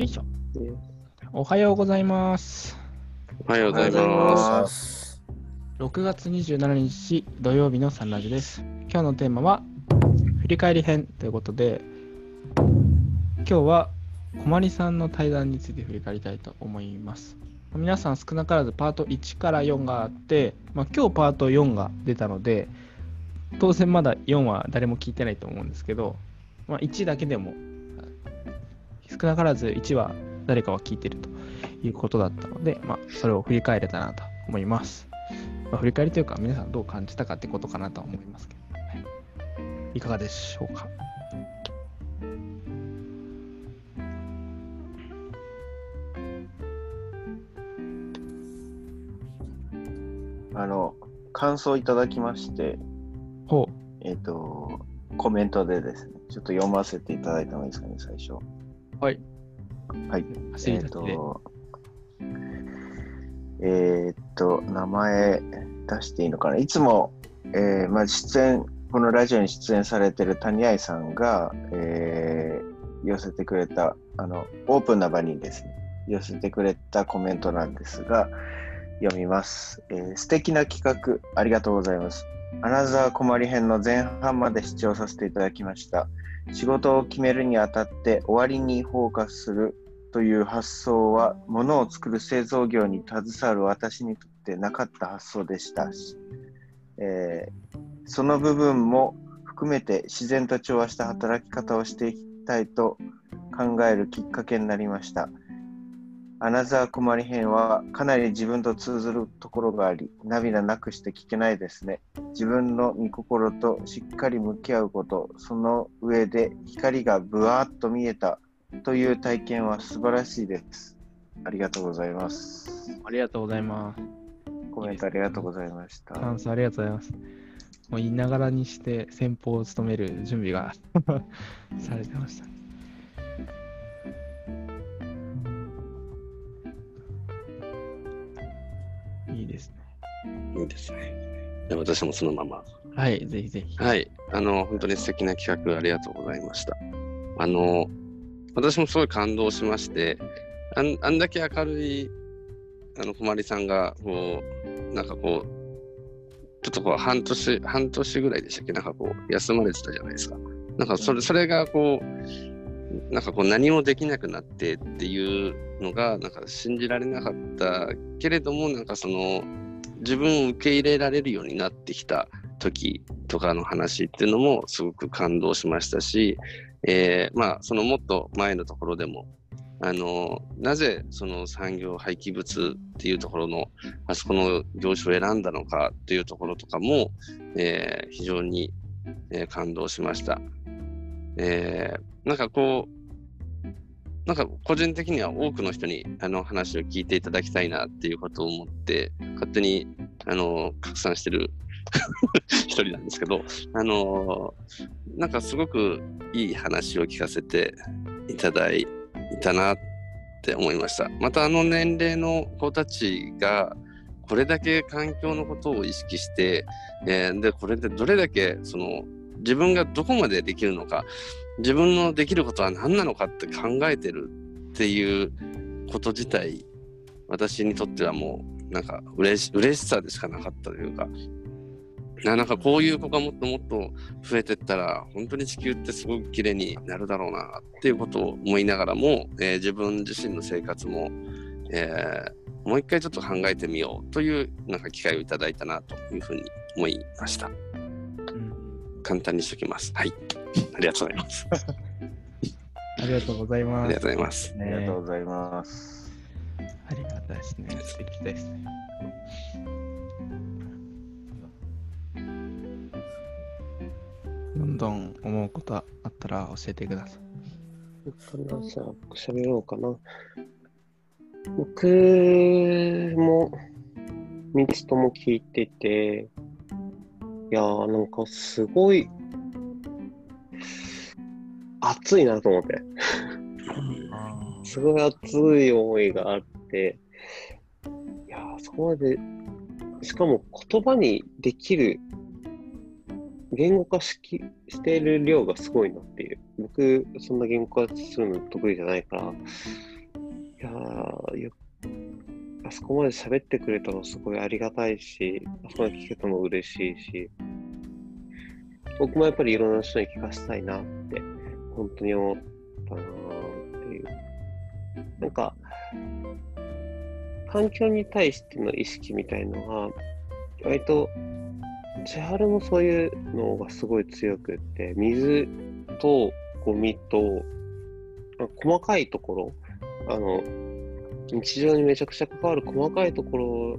よいしょ。おはようございます。おはようございます。す。6月27日土曜日のサンラジです。今日のテーマは振り返り編ということで、今日は小まりさんの対談について振り返りたいと思います。皆さん少なからずパート1から4があって、まあ、今日パート4が出たので、当然まだ4は誰も聞いてないと思うんですけど、まあ、1だけでも少なからず1は誰かは聞いてるということだったので、まあ、それを振り返れたなと思います。まあ、振り返りというか、皆さんどう感じたかってことかなとは思いますけど、はい、いかがでしょうか？あの、感想いただきまして、ほえっ、と、コメントでですね、ちょっと読ませていただいたのがいいですかね、最初。う。はい。はい。う。走りえっ、立ちで。と、えっ、と、名前出していいのかな？いつも、えーまあ、出演、このラジオに出演されてる谷愛さんが、えー寄せてくれた、あの、オープンな場にですね、寄せてくれたコメントなんですが、読みます。えー素敵な企画、ありがとうございます。アナザー困り編の前半まで視聴させていただきました。仕事を決めるにあたって終わりにフォーカスするという発想は、物を作る製造業に携わる私にとってなかった発想でしたし、えーその部分も含めて自然と調和した働き方をしていきたいと考えるきっかけになりました。アナザー困り編はかなり自分と通ずるところがあり、涙なくして聞けないですね。自分の御心としっかり向き合うこと、その上で光がぶわーっと見えたという体験は素晴らしいです。ありがとうございます。ありがとうございます。コメントありがとうございました。感想ありがとうございます。もう言いながらにして先方を務める準備が されてました。いいいですね。じゃあ私もそのまま。はい、ぜひぜひ。はい。あの、本当に素敵な企画ありがとうございました。あの、私もすごい感動しまして、あんあんだけ明るい、あの、こまりさんが、こう、なんかこう、ちょっとこう、半年、半年ぐらいでしたっけ？なんかこう、休まれてたじゃないですか。なんかそれ、それがこう、なんかこう、何もできなくなってっていうのが、なんか信じられなかったけれども、なんかその、自分を受け入れられるようになってきた時とかの話っていうのもすごく感動しましたし、えーまあそのもっと前のところでもあのなぜその産業廃棄物っていうところのあそこの業種を選んだのかっていうところとかも、えー非常に、えー感動しました。えーなんかこうなんか個人的には多くの人にあの話を聞いていただきたいなっていうことを思って勝手にあの拡散してる 一人なんですけど、あのなんかすごくいい話を聞かせていただいたなって思いました。またあの年齢の子たちがこれだけ環境のことを意識して、えーでこれでどれだけその自分がどこまでできるのか自分のできることは何なのかって考えてるっていうこと自体私にとってはもうなんか嬉し嬉しさでしかなかったというかななんかこういう子がもっともっと増えてったら本当に地球ってすごく綺麗になるだろうなっていうことを思いながらも、えー自分自身の生活も、えーもう一回ちょっと考えてみようというなんか機会をいただいたなというふうに思いました。うん簡単にしときます。はい。ありがとうございます。ありがとうございます。ありがとうございます。ありがとうございます。ありがたいですね。素敵ですね。どんどん思うことあったら教えてください。かな、じゃあ、喋ろうかな。僕も、3つとも聞いてて、いやー、なんかすごい、熱いなと思って。すごい熱い思いがあって、いやー、そこまで、しかも言葉にできる、言語化しきしている量がすごいなっていう。僕、そんな言語化するの得意じゃないから、いやーよあそこまで喋ってくれたのすごいありがたいし、あそこまで聞けたの嬉しいし、僕もやっぱりいろんな人に聞かせたいな本当に思ったなーっていう。なんか、環境に対しての意識みたいのが、割と、千春もそういうのがすごい強くって、水とゴミと、細かいところ、あの、日常にめちゃくちゃ関わる細かいところ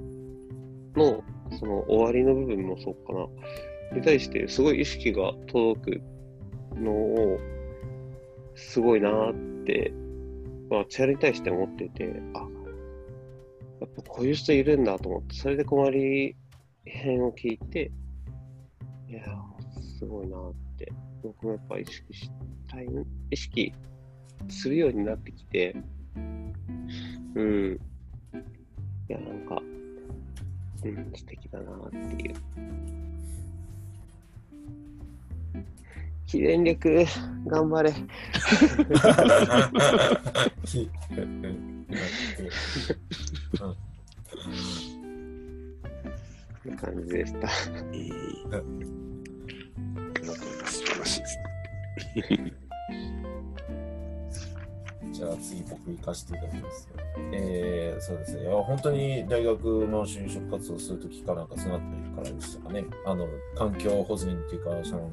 の、その終わりの部分もそうかな、に対してすごい意識が届くのを、すごいなーって、まあ、千春に対して思ってて、あ、やっぱこういう人いるんだと思って、それで困り編を聞いて、いやー、すごいなーって、僕もやっぱ意識したい、意識するようになってきて、うん。いや、なんか、うん、素敵だなっていう。記念力、頑張れ。こん感じでした。素晴らしいです。じゃあ次僕行かせていただきます。えー、そうですね。いや本当に大学の就職活動するときかなんかそうなってるからでしたかね。あの、環境保全っていうか、その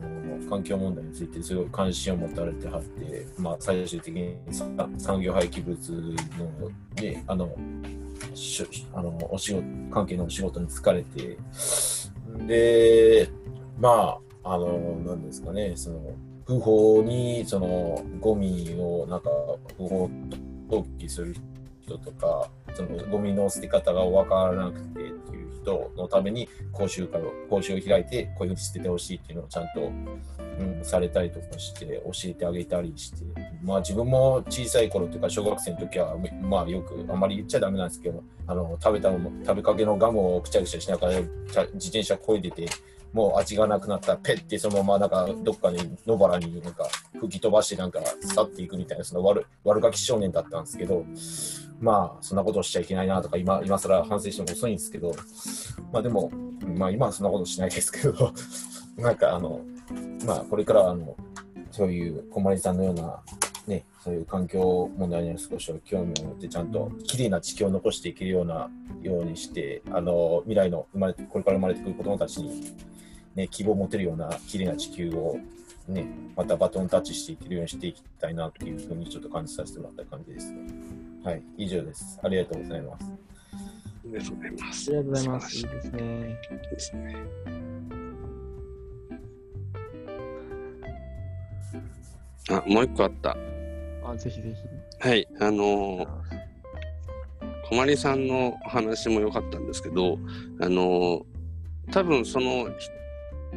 環境問題についてすごい関心を持たれてはって、まあ最終的にさ産業廃棄物の、ね、あの、しあのお仕事関係のお仕事に疲れて、で、まあ、あの、なんですかね、その、不法にそのゴミをなんか不法投棄する人とかそのゴミの捨て方が分からなくてっていう人のために講習会を講習を開いてこういうふうに捨ててほしいっていうのをちゃんと、うん、されたりとかして教えてあげたりしてまあ自分も小さい頃というか小学生の時はまあよくあんまり言っちゃダメなんですけどあの食べたもの食べかけのガムをくちゃくちゃしながら自転車こいでてもう味がなくなったペッてそのままなんかどっかに野原になんか吹き飛ばしてなんか去っていくみたいなその悪悪ガキ少年だったんですけどまあそんなことをしちゃいけないなとか今今更反省しても遅いんですけどまあでもまあ今はそんなことしないですけど なんかあのまあこれからあのそういう小森さんのようなね、そういう環境問題に少し興味を持ってちゃんときれいな地球を残していけるようなようにしてあの未来の生まれこれから生まれてくる子どもたちにね、希望を持てるような綺麗な地球を、ね、またバトンタッチしていけるようにしていきたいなというふうにちょっと感じさせてもらった感じですね。はい、以上です。ありがとうございます。ありがとうございます。ありがとうございます。いいですね。いですね。あ、もう一個あった。あ、ぜひぜひ。はい、あのー、小まりさんのお話も良かったんですけど、あのー、多分その、ひ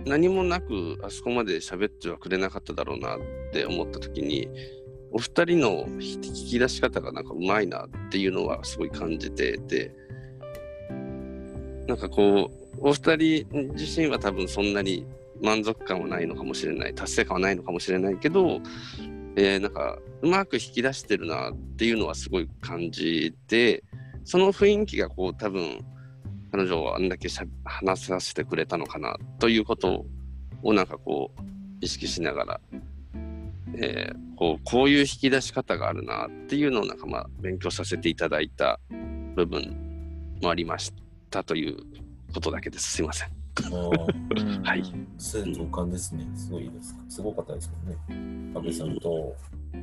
何もなくあそこまで喋ってはくれなかっただろうなって思った時に、お二人の引き出し方がなんかうまいなっていうのはすごい感じてて、なんかこう、お二人自身は多分そんなに満足感はないのかもしれない、達成感はないのかもしれないけど、えーなんかうまく引き出してるなっていうのはすごい感じてその雰囲気がこう多分彼女はあんだけしゃ話させてくれたのかなということをなんかこう意識しながら、えーこうこういう引き出し方があるなっていうのをなんかまあ勉強させていただいた部分もありましたということだけですすいません。あ はいす同感ですね。すごいです。すごかったですけどね。安倍さんと、うん、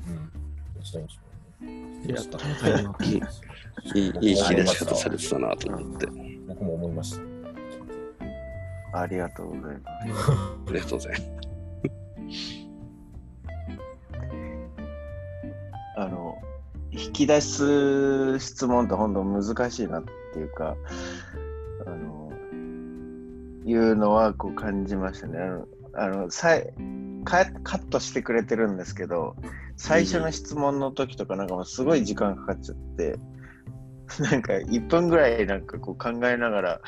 どちらにしろね。ありがとうございます。いいいいいい引き出し方されてたなと思って僕も思いました。ありがとうございます。ありがとうございます。あの、引き出す質問って本当難しいなっていうか、あの、いうのはこう感じましたね。あの、あのさいカカットしてくれてるんですけど、最初の質問の時とかなんかもうすごい時間かかっちゃって、なんか1分ぐらいなんかこう考えながら、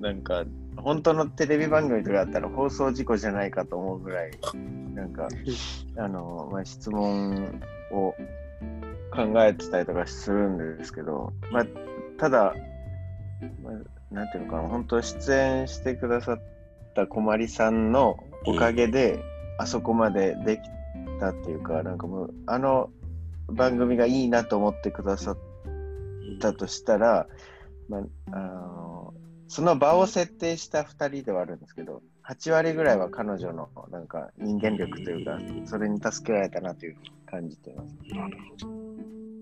なんか本当のテレビ番組とかだったら放送事故じゃないかと思うぐらい、なんか、あの、まあ、質問を考えてたりとかするんですけど、まあ、ただ、まあ、なんていうのかな、本当出演してくださったこまりさんのおかげで、あそこまでできたっていうか、なんかもう、あの番組がいいなと思ってくださったとしたら、まあ、あのその場を設定した2人ではあるんですけど、8割ぐらいは彼女のなんか人間力というか、それに助けられたなという感じています。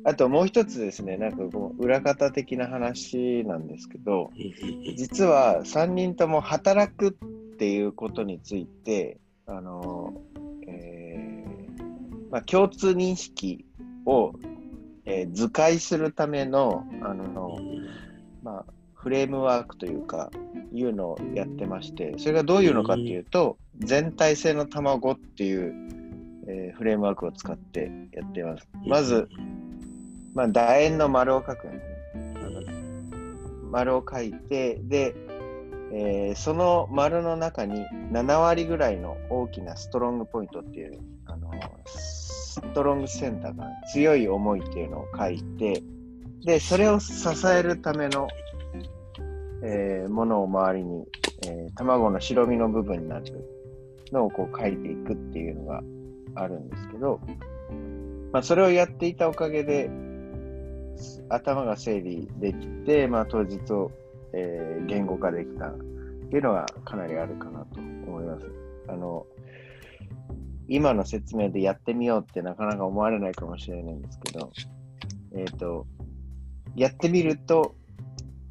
あともう一つですね、なんかこう裏方的な話なんですけど、実は3人とも働くっていうことについて、あのえーまあ、共通認識を、えー図解するためのあの、まあ、フレームワークというか、いうのをやってまして、それがどういうのかっていうと、全体性の卵っていう、えーフレームワークを使ってやっています。まず、まあ、楕円の丸を書くんですね。丸を書いて、で、えーその丸の中に7割ぐらいの大きなストロングポイントっていう、あのストロングセンターか、強い思いっていうのを書いて、で、それを支えるための、えーものを周りに、えー卵の白身の部分になるのをこう書いていくっていうのがあるんですけど、まあ、それをやっていたおかげで、頭が整理できて、まあ、当日を、えー言語化できたっていうのがかなりあるかなと思います。あの今の説明でやってみようってなかなか思われないかもしれないんですけど、えっ、と、やってみると、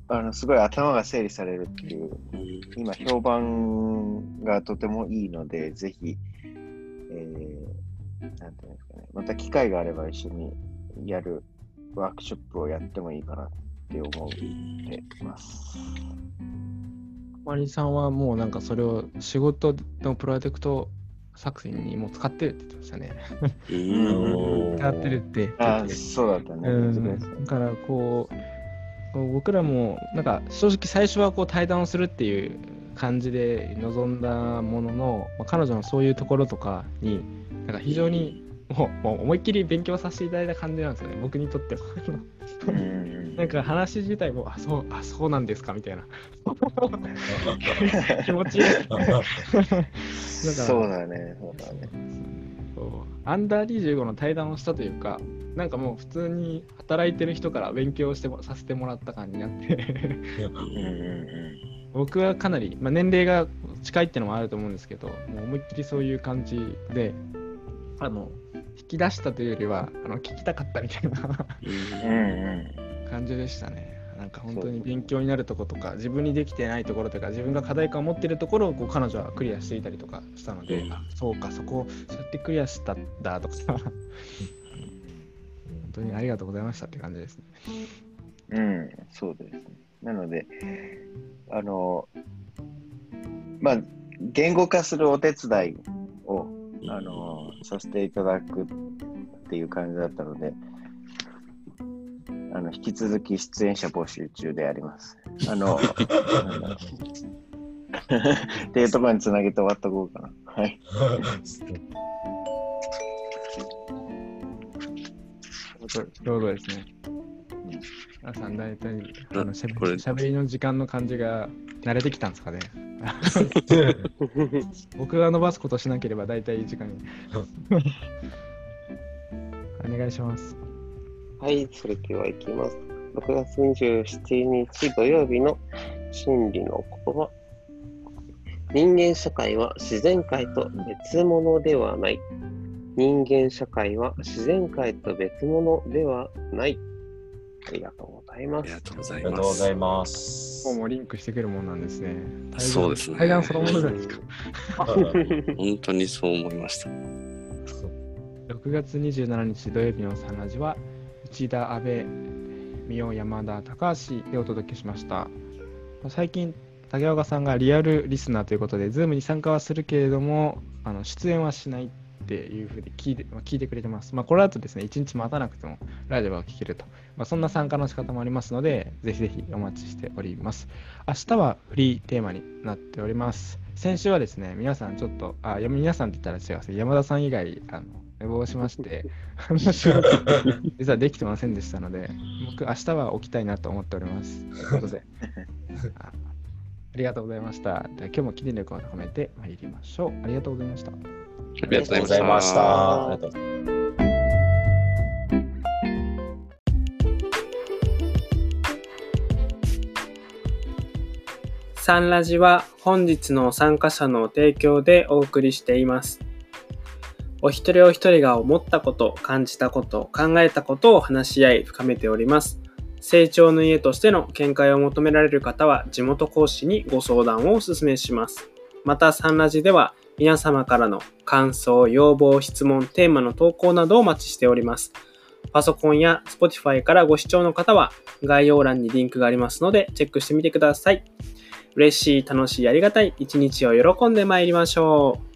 あのすごい頭が整理されるっていう、今評判がとてもいいので、ぜひ、えーなんていうんですかね、また機会があれば一緒にやるワークショップをやってもいいかなって思ってます。マリさんはもうなんかそれを仕事のプロジェクト作品にもう使ってるって言ってましたね。うん。使ってるってあてそうだったね。うん、だからこうこう僕らもなんか正直最初はこう対談をするっていう感じで臨んだものの、まあ、彼女のそういうところとかになんか非常にもうもう思いっきり勉強させていただいた感じなんですよね。僕にとっては。うんなんか話自体もあそうあそうなんですかみたいな 気持ち いい。そうだね、そうだね。アンダー25の対談をしたというか、なんかもう普通に働いてる人から勉強してもさせてもらった感じになって、僕はかなり、まあ、年齢が近いってのもあると思うんですけど、もう思いっきりそういう感じで、あの、引き出したというよりは、あの聞きたかったみたいなうん。うん感じでしたね。なんか本当に勉強になるとことか、自分にできてないところとか、自分が課題感を持っているところをこう彼女はクリアしていたりとかしたので、うんあそうか、そこをそうやってクリアしたんだとか、本当にありがとうございましたって感じですね。うん、そうですね。なので、あの、まあ、言語化するお手伝いを、あの、させていただくっていう感じだったので、あの、引き続き出演者募集中であります。あの、っていうところにつなげて終わっとこうかな。はい。ちょうどですね。皆さん、大体、あのしゃしゃべりの時間の感じが慣れてきたんですかね。僕が伸ばすことしなければ大体いい時間に。お願いします。はい、それではいきます。6月27日土曜日の真理の言葉。人間社会は自然界と別物ではない。人間社会は自然界と別物ではない。ありがとうございますありが。とうござあいますりがとうござ。います。もうもリンクしてくるもんなんですね。対談そうですね対談そのものじゃないですか。本当にそう思いました。6月27日土曜日のサンラジは内田、安倍、三尾、山田、高橋でお届けしました。最近、竹岡さんがリアルリスナーということで、ズームに参加はするけれども、あの出演はしないっていうふうに聞いて,、聞いてくれてます。まあ、これだとですね、1日待たなくてもラジオが聞けると。まあ、そんな参加の仕方もありますので、ぜひぜひお待ちしております。明日はフリーテーマになっております。先週はですね、皆さんちょっと、あ、皆さんって言ったら違う、山田さん以外、あの寝坊しまして、話を実はできてませんでしたので、僕、明日は起きたいなと思っております。ということで、あありがとうございました。では今日も記念力を高めてまいりましょう。ありがとうございました。あありがとうございました。サンラジは本日の参加者の提供でお送りしています。お一人お一人が思ったこと、感じたこと、考えたことを話し合い深めております。成長の家としての見解を求められる方は地元講師にご相談をお勧めします。またサンラジでは皆様からの感想、要望、質問、テーマの投稿などをお待ちしております。パソコンや Spotify からご視聴の方は概要欄にリンクがありますのでチェックしてみてください。嬉しい、楽しい、ありがたい一日を喜んで参りましょう。